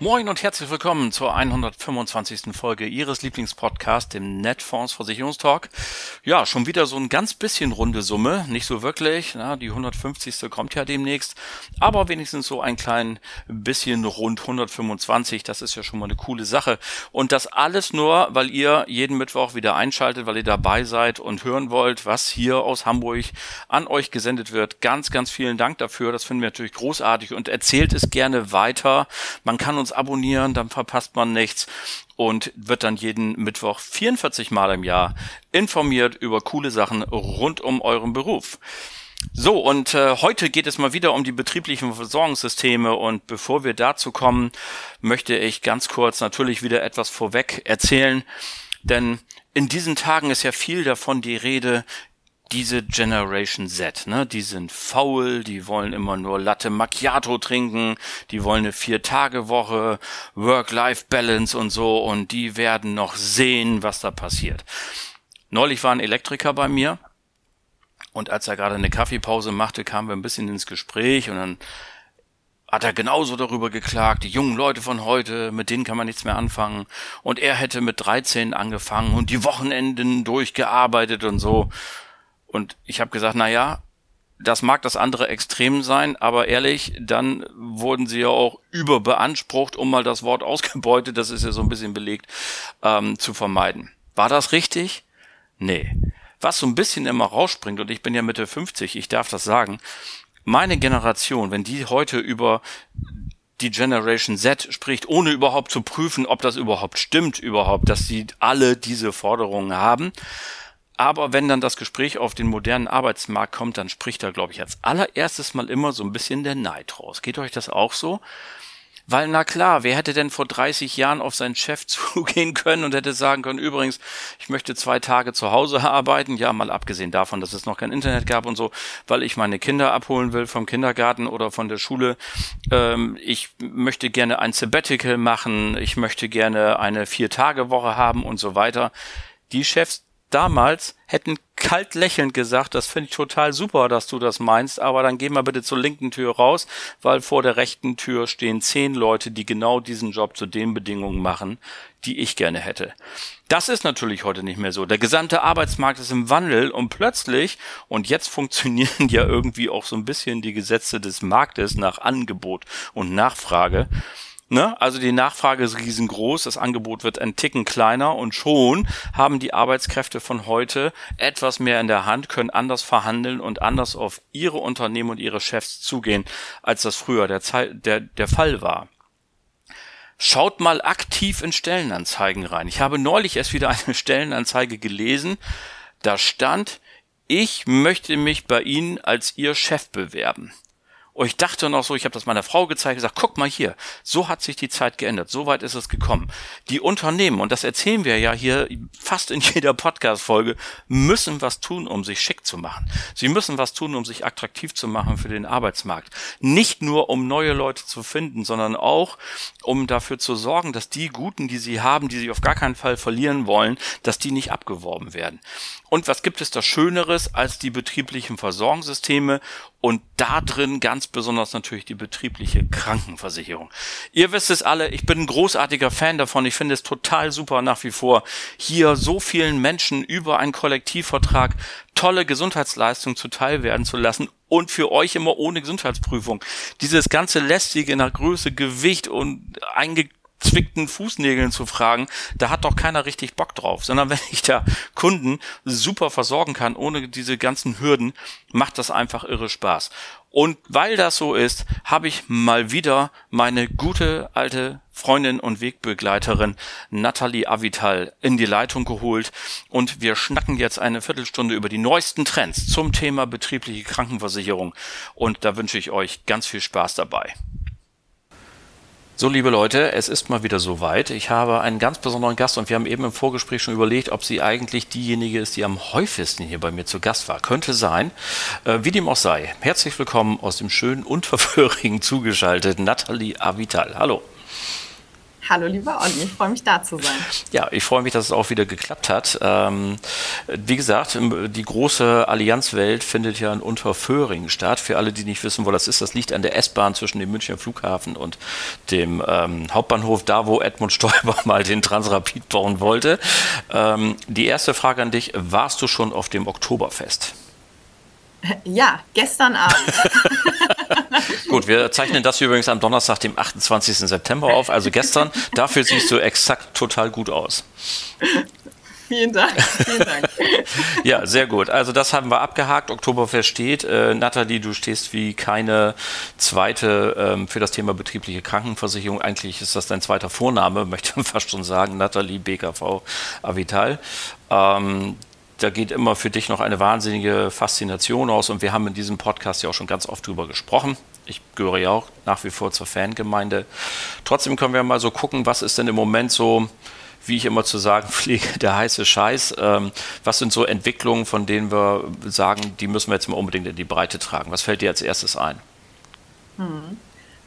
Moin und herzlich willkommen zur 125. Folge Ihres Lieblingspodcasts, dem Netfonds Versicherungstalk. Ja, schon wieder so ein ganz bisschen runde Summe, nicht so wirklich. Na, die 150. kommt ja demnächst, aber wenigstens so ein klein bisschen rund 125. Das ist ja schon mal eine coole Sache. Und das alles nur, weil ihr jeden Mittwoch wieder einschaltet, weil ihr dabei seid und hören wollt, was hier aus Hamburg an euch gesendet wird. Ganz, ganz vielen Dank dafür. Das finden wir natürlich großartig und erzählt es gerne weiter. Man kann uns uns abonnieren, dann verpasst man nichts und wird dann jeden Mittwoch 44 Mal im Jahr informiert über coole Sachen rund um euren Beruf. So, und äh, heute geht es mal wieder um die betrieblichen Versorgungssysteme und bevor wir dazu kommen, möchte ich ganz kurz natürlich wieder etwas vorweg erzählen, denn in diesen Tagen ist ja viel davon die Rede, diese Generation Z, ne, die sind faul, die wollen immer nur Latte Macchiato trinken, die wollen eine Vier-Tage-Woche, Work-Life-Balance und so und die werden noch sehen, was da passiert. Neulich war ein Elektriker bei mir und als er gerade eine Kaffeepause machte, kamen wir ein bisschen ins Gespräch und dann hat er genauso darüber geklagt, die jungen Leute von heute, mit denen kann man nichts mehr anfangen. Und er hätte mit 13 angefangen und die Wochenenden durchgearbeitet und so. Und ich habe gesagt, na ja, das mag das andere Extrem sein, aber ehrlich, dann wurden sie ja auch überbeansprucht, um mal das Wort ausgebeutet, das ist ja so ein bisschen belegt, ähm, zu vermeiden. War das richtig? Nee. Was so ein bisschen immer rausspringt, und ich bin ja Mitte 50, ich darf das sagen, meine Generation, wenn die heute über die Generation Z spricht, ohne überhaupt zu prüfen, ob das überhaupt stimmt, überhaupt, dass sie alle diese Forderungen haben, aber wenn dann das Gespräch auf den modernen Arbeitsmarkt kommt, dann spricht da, glaube ich, als allererstes mal immer so ein bisschen der Neid raus. Geht euch das auch so? Weil, na klar, wer hätte denn vor 30 Jahren auf seinen Chef zugehen können und hätte sagen können, übrigens, ich möchte zwei Tage zu Hause arbeiten, ja, mal abgesehen davon, dass es noch kein Internet gab und so, weil ich meine Kinder abholen will vom Kindergarten oder von der Schule. Ähm, ich möchte gerne ein Sabbatical machen, ich möchte gerne eine Vier-Tage-Woche haben und so weiter. Die Chefs damals hätten kalt lächelnd gesagt, das finde ich total super, dass du das meinst, aber dann geh mal bitte zur linken Tür raus, weil vor der rechten Tür stehen zehn Leute, die genau diesen Job zu den Bedingungen machen, die ich gerne hätte. Das ist natürlich heute nicht mehr so. Der gesamte Arbeitsmarkt ist im Wandel und plötzlich, und jetzt funktionieren ja irgendwie auch so ein bisschen die Gesetze des Marktes nach Angebot und Nachfrage, Ne? Also die Nachfrage ist riesengroß, das Angebot wird ein Ticken kleiner und schon haben die Arbeitskräfte von heute etwas mehr in der Hand, können anders verhandeln und anders auf ihre Unternehmen und ihre Chefs zugehen, als das früher der, Zeit, der, der Fall war. Schaut mal aktiv in Stellenanzeigen rein. Ich habe neulich erst wieder eine Stellenanzeige gelesen. Da stand, ich möchte mich bei Ihnen als Ihr Chef bewerben. Und ich dachte noch so, ich habe das meiner Frau gezeigt, gesagt, guck mal hier, so hat sich die Zeit geändert, so weit ist es gekommen. Die Unternehmen, und das erzählen wir ja hier fast in jeder Podcast-Folge, müssen was tun, um sich schick zu machen. Sie müssen was tun, um sich attraktiv zu machen für den Arbeitsmarkt. Nicht nur, um neue Leute zu finden, sondern auch, um dafür zu sorgen, dass die Guten, die sie haben, die sie auf gar keinen Fall verlieren wollen, dass die nicht abgeworben werden. Und was gibt es da Schöneres als die betrieblichen Versorgungssysteme und da drin ganz besonders natürlich die betriebliche Krankenversicherung. Ihr wisst es alle, ich bin ein großartiger Fan davon. Ich finde es total super nach wie vor, hier so vielen Menschen über einen Kollektivvertrag tolle Gesundheitsleistungen zuteil werden zu lassen und für euch immer ohne Gesundheitsprüfung. Dieses ganze lästige nach Größe, Gewicht und einge zwickten Fußnägeln zu fragen, da hat doch keiner richtig Bock drauf, sondern wenn ich da Kunden super versorgen kann, ohne diese ganzen Hürden, macht das einfach irre Spaß. Und weil das so ist, habe ich mal wieder meine gute alte Freundin und Wegbegleiterin Nathalie Avital in die Leitung geholt und wir schnacken jetzt eine Viertelstunde über die neuesten Trends zum Thema betriebliche Krankenversicherung und da wünsche ich euch ganz viel Spaß dabei. So, liebe Leute, es ist mal wieder soweit. Ich habe einen ganz besonderen Gast und wir haben eben im Vorgespräch schon überlegt, ob sie eigentlich diejenige ist, die am häufigsten hier bei mir zu Gast war. Könnte sein. Äh, wie dem auch sei. Herzlich willkommen aus dem schönen und verführigen zugeschaltet Nathalie Avital. Hallo. Hallo lieber Olli, ich freue mich da zu sein. Ja, ich freue mich, dass es auch wieder geklappt hat. Ähm, wie gesagt, die große Allianzwelt findet ja in Unterföhring statt. Für alle, die nicht wissen, wo das ist, das liegt an der S-Bahn zwischen dem Münchner Flughafen und dem ähm, Hauptbahnhof, da wo Edmund Stoiber mal den Transrapid bauen wollte. Ähm, die erste Frage an dich, warst du schon auf dem Oktoberfest? Ja, gestern Abend. Gut, wir zeichnen das übrigens am Donnerstag, dem 28. September auf, also gestern. Dafür siehst du exakt total gut aus. Vielen Dank, vielen Dank. ja, sehr gut. Also das haben wir abgehakt. Oktoberfest steht. Äh, Nathalie, du stehst wie keine zweite ähm, für das Thema betriebliche Krankenversicherung. Eigentlich ist das dein zweiter Vorname, möchte man fast schon sagen. Nathalie BKV Avital. Ähm, da geht immer für dich noch eine wahnsinnige Faszination aus und wir haben in diesem Podcast ja auch schon ganz oft drüber gesprochen. Ich gehöre ja auch nach wie vor zur Fangemeinde. Trotzdem können wir mal so gucken, was ist denn im Moment so, wie ich immer zu sagen pflege, der heiße Scheiß. Ähm, was sind so Entwicklungen, von denen wir sagen, die müssen wir jetzt mal unbedingt in die Breite tragen? Was fällt dir als erstes ein? Hm.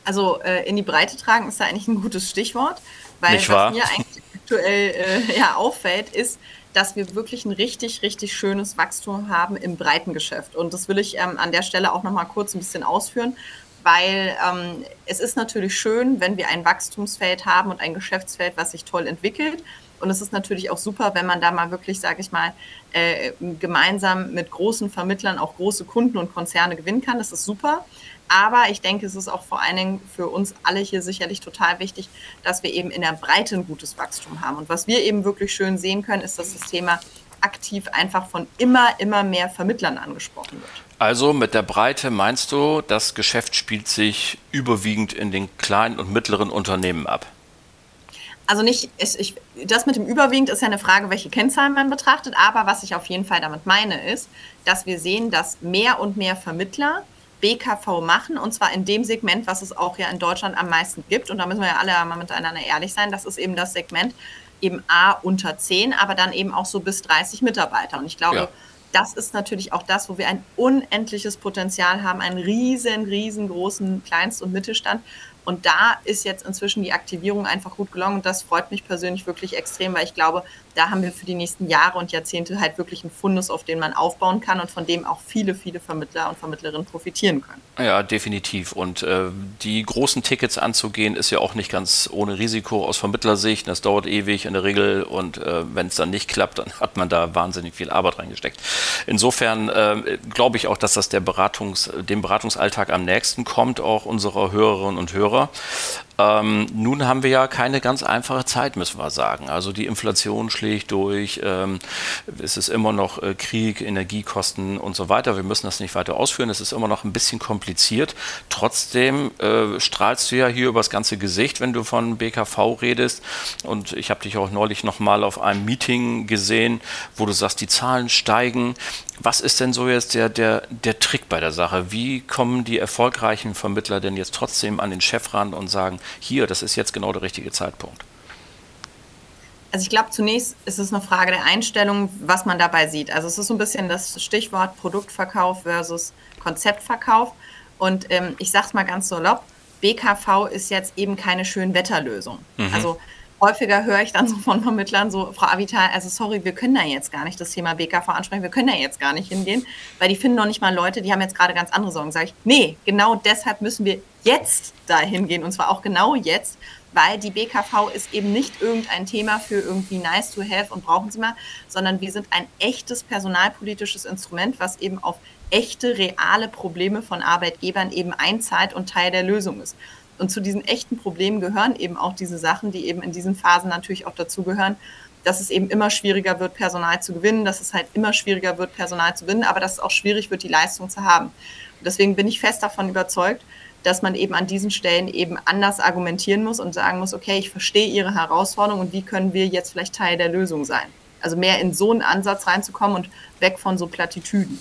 Also äh, in die Breite tragen ist da eigentlich ein gutes Stichwort, weil Nicht was mir eigentlich aktuell äh, ja, auffällt, ist, dass wir wirklich ein richtig, richtig schönes Wachstum haben im Breitengeschäft. Und das will ich ähm, an der Stelle auch nochmal kurz ein bisschen ausführen, weil ähm, es ist natürlich schön, wenn wir ein Wachstumsfeld haben und ein Geschäftsfeld, was sich toll entwickelt. Und es ist natürlich auch super, wenn man da mal wirklich, sage ich mal, äh, gemeinsam mit großen Vermittlern auch große Kunden und Konzerne gewinnen kann. Das ist super. Aber ich denke, es ist auch vor allen Dingen für uns alle hier sicherlich total wichtig, dass wir eben in der Breite ein gutes Wachstum haben. Und was wir eben wirklich schön sehen können, ist, dass das Thema aktiv einfach von immer, immer mehr Vermittlern angesprochen wird. Also mit der Breite meinst du, das Geschäft spielt sich überwiegend in den kleinen und mittleren Unternehmen ab? Also nicht, ich, das mit dem überwiegend ist ja eine Frage, welche Kennzahlen man betrachtet, aber was ich auf jeden Fall damit meine, ist, dass wir sehen, dass mehr und mehr Vermittler BKV machen und zwar in dem Segment, was es auch ja in Deutschland am meisten gibt. Und da müssen wir ja alle mal miteinander ehrlich sein. Das ist eben das Segment eben A unter 10, aber dann eben auch so bis 30 Mitarbeiter. Und ich glaube, ja. das ist natürlich auch das, wo wir ein unendliches Potenzial haben, einen riesen, riesengroßen Kleinst- und Mittelstand. Und da ist jetzt inzwischen die Aktivierung einfach gut gelungen. Und das freut mich persönlich wirklich extrem, weil ich glaube, da haben wir für die nächsten Jahre und Jahrzehnte halt wirklich einen Fundus, auf den man aufbauen kann und von dem auch viele, viele Vermittler und Vermittlerinnen profitieren können. Ja, definitiv. Und äh, die großen Tickets anzugehen, ist ja auch nicht ganz ohne Risiko aus Vermittlersicht. Das dauert ewig in der Regel und äh, wenn es dann nicht klappt, dann hat man da wahnsinnig viel Arbeit reingesteckt. Insofern äh, glaube ich auch, dass das der Beratungs-, dem Beratungsalltag am nächsten kommt, auch unserer Hörerinnen und Hörer. Ähm, nun haben wir ja keine ganz einfache Zeit, müssen wir sagen. Also die Inflation schlägt durch, ähm, es ist immer noch äh, Krieg, Energiekosten und so weiter. Wir müssen das nicht weiter ausführen, es ist immer noch ein bisschen kompliziert. Trotzdem äh, strahlst du ja hier übers ganze Gesicht, wenn du von BKV redest. Und ich habe dich auch neulich nochmal auf einem Meeting gesehen, wo du sagst, die Zahlen steigen. Was ist denn so jetzt der, der, der Trick bei der Sache? Wie kommen die erfolgreichen Vermittler denn jetzt trotzdem an den Chef ran und sagen, hier, das ist jetzt genau der richtige Zeitpunkt? Also ich glaube, zunächst ist es eine Frage der Einstellung, was man dabei sieht. Also es ist so ein bisschen das Stichwort Produktverkauf versus Konzeptverkauf. Und ähm, ich sage es mal ganz salopp, BKV ist jetzt eben keine Schönwetterlösung. Mhm. Also häufiger höre ich dann so von Vermittlern so, Frau Avital, also sorry, wir können da jetzt gar nicht das Thema BKV ansprechen, wir können da jetzt gar nicht hingehen, weil die finden noch nicht mal Leute, die haben jetzt gerade ganz andere Sorgen. Sage ich, nee, genau deshalb müssen wir jetzt da hingehen und zwar auch genau jetzt, weil die BKV ist eben nicht irgendein Thema für irgendwie nice to have und brauchen Sie mal, sondern wir sind ein echtes personalpolitisches Instrument, was eben auf echte, reale Probleme von Arbeitgebern eben einzahlt und Teil der Lösung ist. Und zu diesen echten Problemen gehören eben auch diese Sachen, die eben in diesen Phasen natürlich auch dazugehören, dass es eben immer schwieriger wird, Personal zu gewinnen, dass es halt immer schwieriger wird, Personal zu gewinnen, aber dass es auch schwierig wird, die Leistung zu haben. Und deswegen bin ich fest davon überzeugt, dass man eben an diesen Stellen eben anders argumentieren muss und sagen muss, okay, ich verstehe Ihre Herausforderung und wie können wir jetzt vielleicht Teil der Lösung sein. Also mehr in so einen Ansatz reinzukommen und weg von so Plattitüden.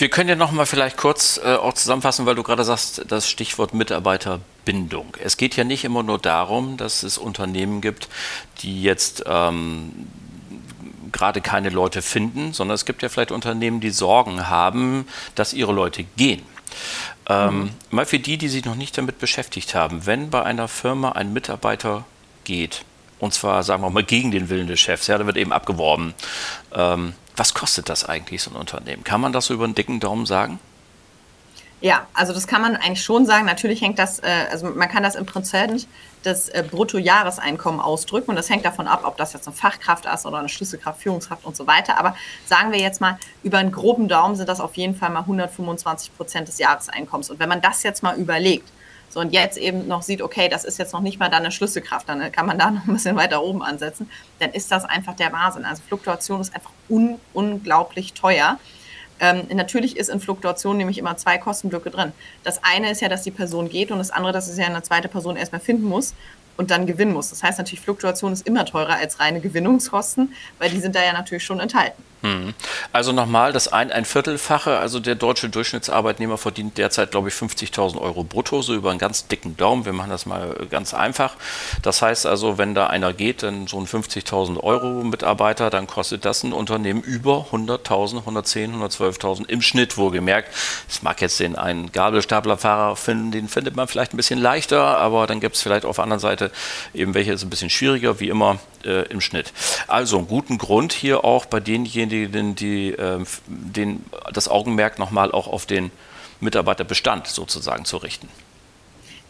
Wir können ja noch mal vielleicht kurz äh, auch zusammenfassen, weil du gerade sagst, das Stichwort Mitarbeiterbindung. Es geht ja nicht immer nur darum, dass es Unternehmen gibt, die jetzt ähm, gerade keine Leute finden, sondern es gibt ja vielleicht Unternehmen, die Sorgen haben, dass ihre Leute gehen. Ähm, mhm. Mal für die, die sich noch nicht damit beschäftigt haben, wenn bei einer Firma ein Mitarbeiter geht, und zwar sagen wir mal gegen den Willen des Chefs, ja, da wird eben abgeworben, ähm, was kostet das eigentlich, so ein Unternehmen? Kann man das so über einen dicken Daumen sagen? Ja, also das kann man eigentlich schon sagen. Natürlich hängt das, äh, also man kann das im Prinzip des äh, Bruttojahreseinkommen ausdrücken und das hängt davon ab, ob das jetzt eine Fachkraft ist oder eine Schlüsselkraft, Führungskraft und so weiter. Aber sagen wir jetzt mal, über einen groben Daumen sind das auf jeden Fall mal 125 Prozent des Jahreseinkommens. Und wenn man das jetzt mal überlegt, so und jetzt eben noch sieht, okay, das ist jetzt noch nicht mal da eine Schlüsselkraft, dann kann man da noch ein bisschen weiter oben ansetzen, dann ist das einfach der Wahnsinn. Also Fluktuation ist einfach un unglaublich teuer. Ähm, natürlich ist in Fluktuation nämlich immer zwei Kostenblöcke drin. Das eine ist ja, dass die Person geht und das andere, dass es ja eine zweite Person erstmal finden muss und dann gewinnen muss. Das heißt natürlich, Fluktuation ist immer teurer als reine Gewinnungskosten, weil die sind da ja natürlich schon enthalten. Hm. Also nochmal, das ein, ein Viertelfache, also der deutsche Durchschnittsarbeitnehmer verdient derzeit, glaube ich, 50.000 Euro brutto, so über einen ganz dicken Daumen. Wir machen das mal ganz einfach. Das heißt also, wenn da einer geht, dann so ein 50.000 Euro Mitarbeiter, dann kostet das ein Unternehmen über 100.000, 110.000, 112.000 im Schnitt wohlgemerkt. Es mag jetzt den einen Gabelstaplerfahrer finden, den findet man vielleicht ein bisschen leichter, aber dann gibt es vielleicht auf der anderen Seite eben welche ist ein bisschen schwieriger, wie immer äh, im Schnitt. Also einen guten Grund hier auch bei denjenigen, die äh, den, das Augenmerk nochmal auch auf den Mitarbeiterbestand sozusagen zu richten.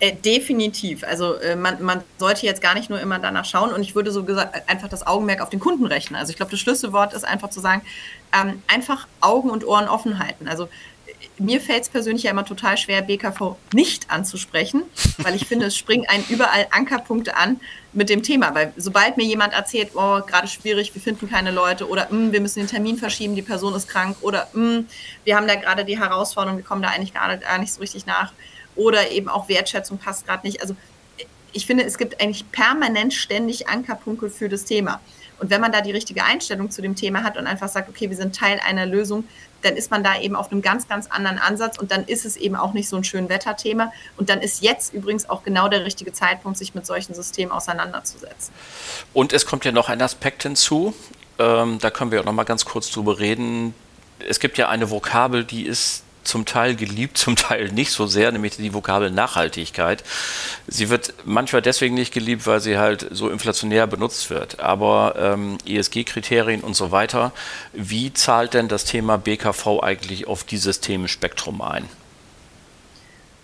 Äh, definitiv. Also äh, man, man sollte jetzt gar nicht nur immer danach schauen und ich würde so gesagt einfach das Augenmerk auf den Kunden rechnen. Also ich glaube, das Schlüsselwort ist einfach zu sagen, ähm, einfach Augen und Ohren offen halten. Also mir fällt es persönlich ja immer total schwer, BKV nicht anzusprechen, weil ich finde, es springen einen überall Ankerpunkte an mit dem Thema. Weil sobald mir jemand erzählt, oh, gerade schwierig, wir finden keine Leute oder mm, wir müssen den Termin verschieben, die Person ist krank oder mm, wir haben da gerade die Herausforderung, wir kommen da eigentlich gar nicht, gar nicht so richtig nach oder eben auch Wertschätzung passt gerade nicht. Also ich finde, es gibt eigentlich permanent ständig Ankerpunkte für das Thema. Und wenn man da die richtige Einstellung zu dem Thema hat und einfach sagt, okay, wir sind Teil einer Lösung, dann ist man da eben auf einem ganz, ganz anderen Ansatz und dann ist es eben auch nicht so ein schön Wetterthema. Und dann ist jetzt übrigens auch genau der richtige Zeitpunkt, sich mit solchen Systemen auseinanderzusetzen. Und es kommt ja noch ein Aspekt hinzu, ähm, da können wir auch noch mal ganz kurz drüber reden. Es gibt ja eine Vokabel, die ist zum Teil geliebt, zum Teil nicht so sehr, nämlich die Vokabel Nachhaltigkeit. Sie wird manchmal deswegen nicht geliebt, weil sie halt so inflationär benutzt wird. Aber ähm, ESG-Kriterien und so weiter, wie zahlt denn das Thema BKV eigentlich auf dieses Themenspektrum ein?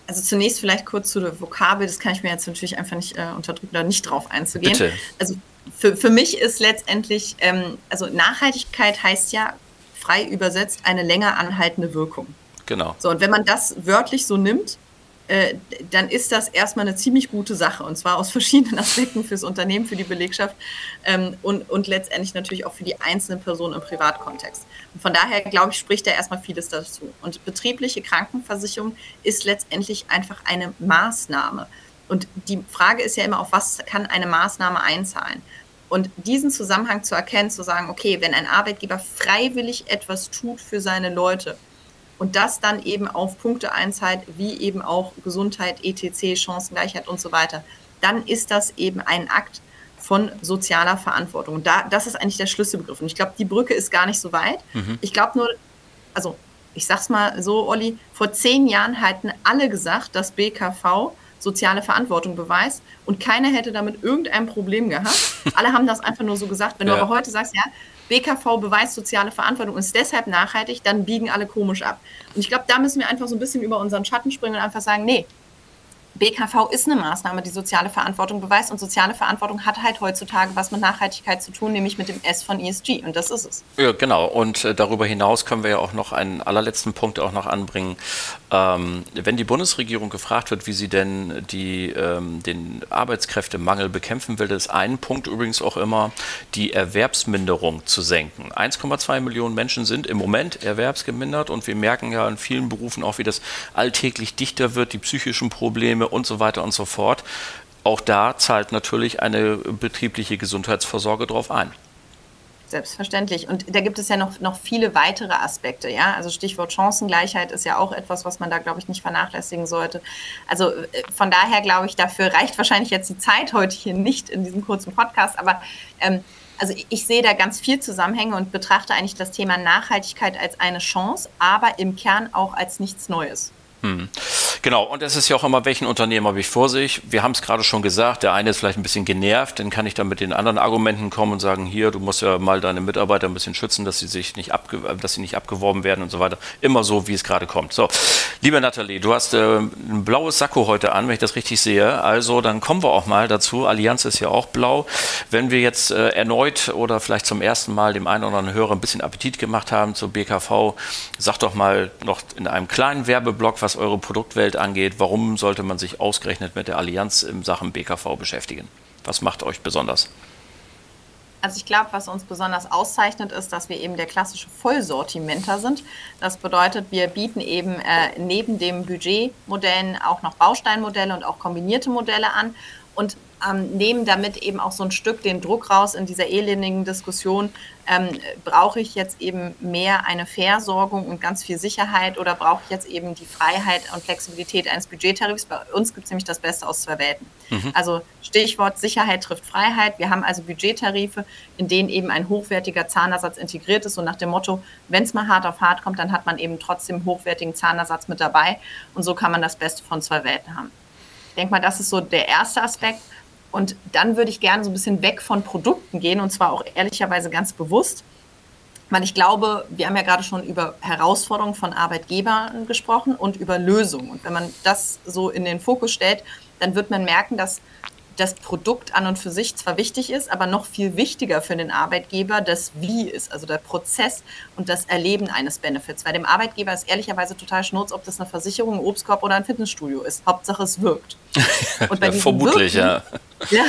Also zunächst vielleicht kurz zu der Vokabel, das kann ich mir jetzt natürlich einfach nicht äh, unterdrücken, da nicht drauf einzugehen. Bitte. Also für, für mich ist letztendlich, ähm, also Nachhaltigkeit heißt ja frei übersetzt eine länger anhaltende Wirkung. Genau. So, und wenn man das wörtlich so nimmt, äh, dann ist das erstmal eine ziemlich gute Sache. Und zwar aus verschiedenen Aspekten fürs Unternehmen, für die Belegschaft ähm, und, und letztendlich natürlich auch für die einzelne Person im Privatkontext. Und von daher, glaube ich, spricht da erstmal vieles dazu. Und betriebliche Krankenversicherung ist letztendlich einfach eine Maßnahme. Und die Frage ist ja immer, auf was kann eine Maßnahme einzahlen? Und diesen Zusammenhang zu erkennen, zu sagen, okay, wenn ein Arbeitgeber freiwillig etwas tut für seine Leute, und das dann eben auf Punkte einzahlt, wie eben auch Gesundheit, ETC, Chancengleichheit und so weiter, dann ist das eben ein Akt von sozialer Verantwortung. Und da, das ist eigentlich der Schlüsselbegriff. Und ich glaube, die Brücke ist gar nicht so weit. Mhm. Ich glaube nur, also ich sag's mal so, Olli, vor zehn Jahren hätten alle gesagt, dass BKV soziale Verantwortung beweist und keiner hätte damit irgendein Problem gehabt. Alle haben das einfach nur so gesagt. Wenn ja. du aber heute sagst, ja, BKV beweist soziale Verantwortung und ist deshalb nachhaltig, dann biegen alle komisch ab. Und ich glaube, da müssen wir einfach so ein bisschen über unseren Schatten springen und einfach sagen, nee, BKV ist eine Maßnahme, die soziale Verantwortung beweist und soziale Verantwortung hat halt heutzutage was mit Nachhaltigkeit zu tun, nämlich mit dem S von ESG und das ist es. Ja, genau. Und äh, darüber hinaus können wir ja auch noch einen allerletzten Punkt auch noch anbringen. Ähm, wenn die Bundesregierung gefragt wird, wie sie denn die, ähm, den Arbeitskräftemangel bekämpfen will, ist ein Punkt übrigens auch immer, die Erwerbsminderung zu senken. 1,2 Millionen Menschen sind im Moment erwerbsgemindert und wir merken ja in vielen Berufen auch, wie das alltäglich dichter wird, die psychischen Probleme und so weiter und so fort. Auch da zahlt natürlich eine betriebliche Gesundheitsvorsorge drauf ein. Selbstverständlich. Und da gibt es ja noch, noch viele weitere Aspekte, ja. Also Stichwort Chancengleichheit ist ja auch etwas, was man da, glaube ich, nicht vernachlässigen sollte. Also äh, von daher glaube ich, dafür reicht wahrscheinlich jetzt die Zeit heute hier nicht in diesem kurzen Podcast, aber ähm, also ich sehe da ganz viel Zusammenhänge und betrachte eigentlich das Thema Nachhaltigkeit als eine Chance, aber im Kern auch als nichts Neues. Hm. Genau, und es ist ja auch immer, welchen Unternehmen habe ich vor sich? Wir haben es gerade schon gesagt, der eine ist vielleicht ein bisschen genervt, dann kann ich dann mit den anderen Argumenten kommen und sagen, hier, du musst ja mal deine Mitarbeiter ein bisschen schützen, dass sie sich nicht, abge dass sie nicht abgeworben werden und so weiter. Immer so, wie es gerade kommt. So, liebe Nathalie, du hast äh, ein blaues Sakko heute an, wenn ich das richtig sehe. Also dann kommen wir auch mal dazu. Allianz ist ja auch blau. Wenn wir jetzt äh, erneut oder vielleicht zum ersten Mal dem einen oder anderen Hörer ein bisschen Appetit gemacht haben zur BKV, sag doch mal noch in einem kleinen Werbeblock, was eure Produktwelt angeht, warum sollte man sich ausgerechnet mit der Allianz in Sachen BKV beschäftigen? Was macht euch besonders? Also ich glaube, was uns besonders auszeichnet, ist, dass wir eben der klassische Vollsortimenter sind. Das bedeutet, wir bieten eben äh, neben den Budgetmodellen auch noch Bausteinmodelle und auch kombinierte Modelle an. Und ähm, nehmen damit eben auch so ein Stück den Druck raus in dieser elendigen Diskussion, ähm, brauche ich jetzt eben mehr eine Versorgung und ganz viel Sicherheit oder brauche ich jetzt eben die Freiheit und Flexibilität eines Budgettarifs? Bei uns gibt es nämlich das Beste aus zwei Welten. Mhm. Also Stichwort Sicherheit trifft Freiheit. Wir haben also Budgettarife, in denen eben ein hochwertiger Zahnersatz integriert ist und nach dem Motto, wenn es mal hart auf hart kommt, dann hat man eben trotzdem hochwertigen Zahnersatz mit dabei und so kann man das Beste von zwei Welten haben. Ich denke mal, das ist so der erste Aspekt. Und dann würde ich gerne so ein bisschen weg von Produkten gehen und zwar auch ehrlicherweise ganz bewusst, weil ich glaube, wir haben ja gerade schon über Herausforderungen von Arbeitgebern gesprochen und über Lösungen. Und wenn man das so in den Fokus stellt, dann wird man merken, dass das Produkt an und für sich zwar wichtig ist, aber noch viel wichtiger für den Arbeitgeber das Wie ist, also der Prozess und das Erleben eines Benefits. Weil dem Arbeitgeber ist ehrlicherweise total schnurz, ob das eine Versicherung, ein Obstkorb oder ein Fitnessstudio ist. Hauptsache es wirkt. Und bei ja, vermutlich, Wirken, ja. ja.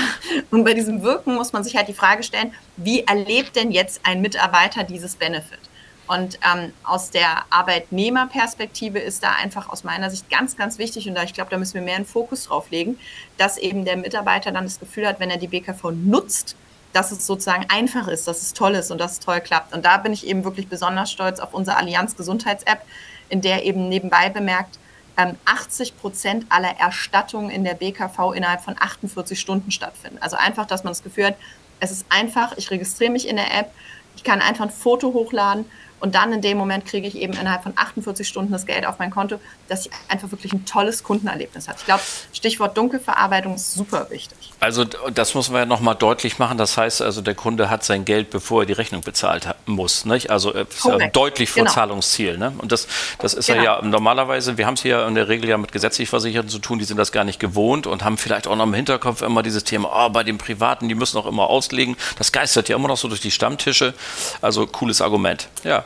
Und bei diesem Wirken muss man sich halt die Frage stellen, wie erlebt denn jetzt ein Mitarbeiter dieses Benefit? Und ähm, aus der Arbeitnehmerperspektive ist da einfach aus meiner Sicht ganz, ganz wichtig, und da ich glaube, da müssen wir mehr einen Fokus drauf legen, dass eben der Mitarbeiter dann das Gefühl hat, wenn er die BKV nutzt, dass es sozusagen einfach ist, dass es toll ist und dass es toll klappt. Und da bin ich eben wirklich besonders stolz auf unsere Allianz Gesundheits-App, in der eben nebenbei bemerkt 80 ähm, Prozent aller Erstattungen in der BKV innerhalb von 48 Stunden stattfinden. Also einfach, dass man das Gefühl hat, es ist einfach, ich registriere mich in der App, ich kann einfach ein Foto hochladen und dann in dem Moment kriege ich eben innerhalb von 48 Stunden das Geld auf mein Konto, dass ich einfach wirklich ein tolles Kundenerlebnis habe. Ich glaube, Stichwort Dunkelverarbeitung ist super wichtig. Also das muss man ja nochmal deutlich machen. Das heißt also, der Kunde hat sein Geld, bevor er die Rechnung bezahlt muss. Nicht? Also äh, ja deutlich vor genau. Zahlungsziel. Ne? Und das, das ist genau. ja normalerweise, wir haben es hier in der Regel ja mit gesetzlich Versicherten zu tun, die sind das gar nicht gewohnt und haben vielleicht auch noch im Hinterkopf immer dieses Thema, oh, bei den Privaten, die müssen auch immer auslegen. Das geistert ja immer noch so durch die Stammtische. Also cooles Argument. Ja.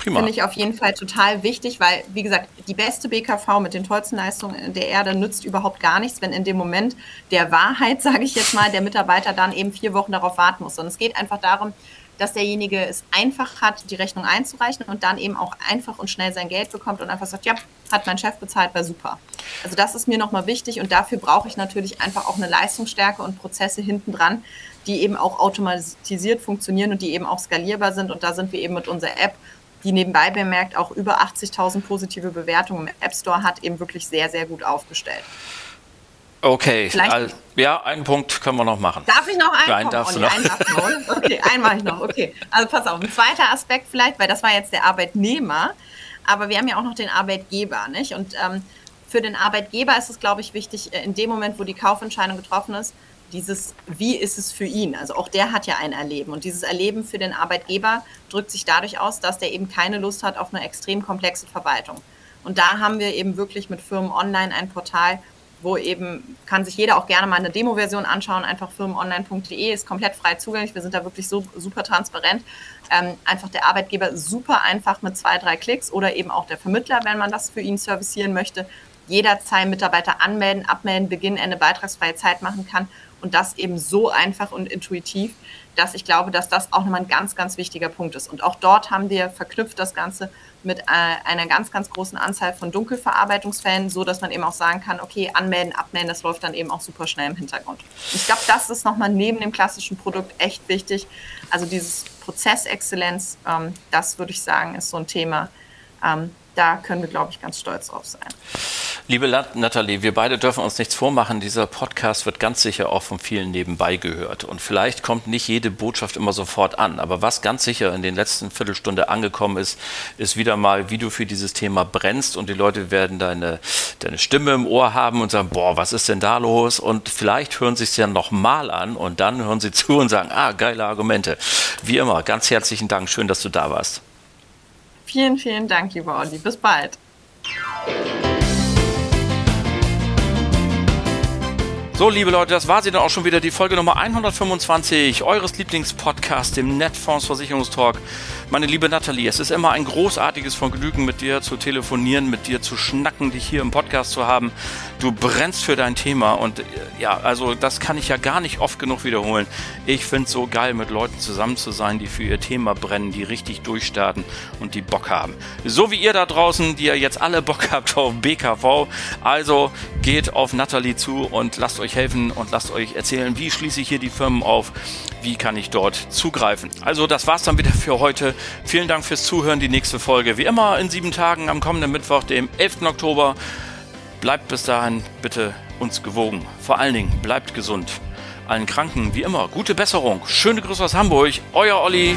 Prima. Finde ich auf jeden Fall total wichtig, weil, wie gesagt, die beste BKV mit den tollsten Leistungen der Erde nützt überhaupt gar nichts, wenn in dem Moment der Wahrheit, sage ich jetzt mal, der Mitarbeiter dann eben vier Wochen darauf warten muss. Und es geht einfach darum, dass derjenige es einfach hat, die Rechnung einzureichen und dann eben auch einfach und schnell sein Geld bekommt und einfach sagt, ja, hat mein Chef bezahlt, war super. Also das ist mir nochmal wichtig und dafür brauche ich natürlich einfach auch eine Leistungsstärke und Prozesse hinten dran, die eben auch automatisiert funktionieren und die eben auch skalierbar sind. Und da sind wir eben mit unserer App die nebenbei bemerkt auch über 80.000 positive Bewertungen im App Store hat, eben wirklich sehr, sehr gut aufgestellt. Okay, also, ja, einen Punkt können wir noch machen. Darf ich noch einen? Nein, darfst du noch. Einen noch. Okay, einen mache ich noch. Okay, also pass auf. Ein zweiter Aspekt vielleicht, weil das war jetzt der Arbeitnehmer, aber wir haben ja auch noch den Arbeitgeber, nicht? Und ähm, für den Arbeitgeber ist es, glaube ich, wichtig, äh, in dem Moment, wo die Kaufentscheidung getroffen ist, dieses, wie ist es für ihn? Also auch der hat ja ein Erleben. Und dieses Erleben für den Arbeitgeber drückt sich dadurch aus, dass der eben keine Lust hat auf eine extrem komplexe Verwaltung. Und da haben wir eben wirklich mit Firmen online ein Portal, wo eben kann sich jeder auch gerne mal eine Demo-Version anschauen. Einfach firmenonline.de ist komplett frei zugänglich. Wir sind da wirklich so super transparent. Ähm, einfach der Arbeitgeber super einfach mit zwei, drei Klicks oder eben auch der Vermittler, wenn man das für ihn servicieren möchte, jederzeit Mitarbeiter anmelden, abmelden, Beginn, Ende beitragsfreie Zeit machen kann und das eben so einfach und intuitiv, dass ich glaube, dass das auch nochmal ein ganz, ganz wichtiger Punkt ist. Und auch dort haben wir verknüpft das Ganze mit äh, einer ganz, ganz großen Anzahl von Dunkelverarbeitungsfällen, so dass man eben auch sagen kann, okay, anmelden, abmelden, das läuft dann eben auch super schnell im Hintergrund. Ich glaube, das ist nochmal neben dem klassischen Produkt echt wichtig. Also dieses Prozessexzellenz, ähm, das würde ich sagen, ist so ein Thema, ähm, da können wir, glaube ich, ganz stolz drauf sein. Liebe Nathalie, wir beide dürfen uns nichts vormachen. Dieser Podcast wird ganz sicher auch von vielen nebenbei gehört. Und vielleicht kommt nicht jede Botschaft immer sofort an. Aber was ganz sicher in den letzten Viertelstunde angekommen ist, ist wieder mal, wie du für dieses Thema brennst. Und die Leute werden deine, deine Stimme im Ohr haben und sagen, boah, was ist denn da los? Und vielleicht hören sie es ja nochmal an und dann hören sie zu und sagen, ah, geile Argumente. Wie immer, ganz herzlichen Dank. Schön, dass du da warst. Vielen, vielen Dank, lieber Olli. Bis bald. So, liebe Leute, das war sie dann auch schon wieder, die Folge Nummer 125 eures Lieblingspodcasts, dem Netfonds Versicherungstalk. Meine liebe Nathalie, es ist immer ein großartiges Vergnügen, mit dir zu telefonieren, mit dir zu schnacken, dich hier im Podcast zu haben. Du brennst für dein Thema und ja, also das kann ich ja gar nicht oft genug wiederholen. Ich finde es so geil, mit Leuten zusammen zu sein, die für ihr Thema brennen, die richtig durchstarten und die Bock haben. So wie ihr da draußen, die ihr jetzt alle Bock habt auf BKV. Also geht auf Nathalie zu und lasst euch helfen und lasst euch erzählen, wie schließe ich hier die Firmen auf, wie kann ich dort zugreifen. Also das war's dann wieder für heute. Vielen Dank fürs Zuhören. Die nächste Folge wie immer in sieben Tagen am kommenden Mittwoch, dem 11. Oktober. Bleibt bis dahin bitte uns gewogen. Vor allen Dingen bleibt gesund. Allen Kranken wie immer gute Besserung. Schöne Grüße aus Hamburg. Euer Olli.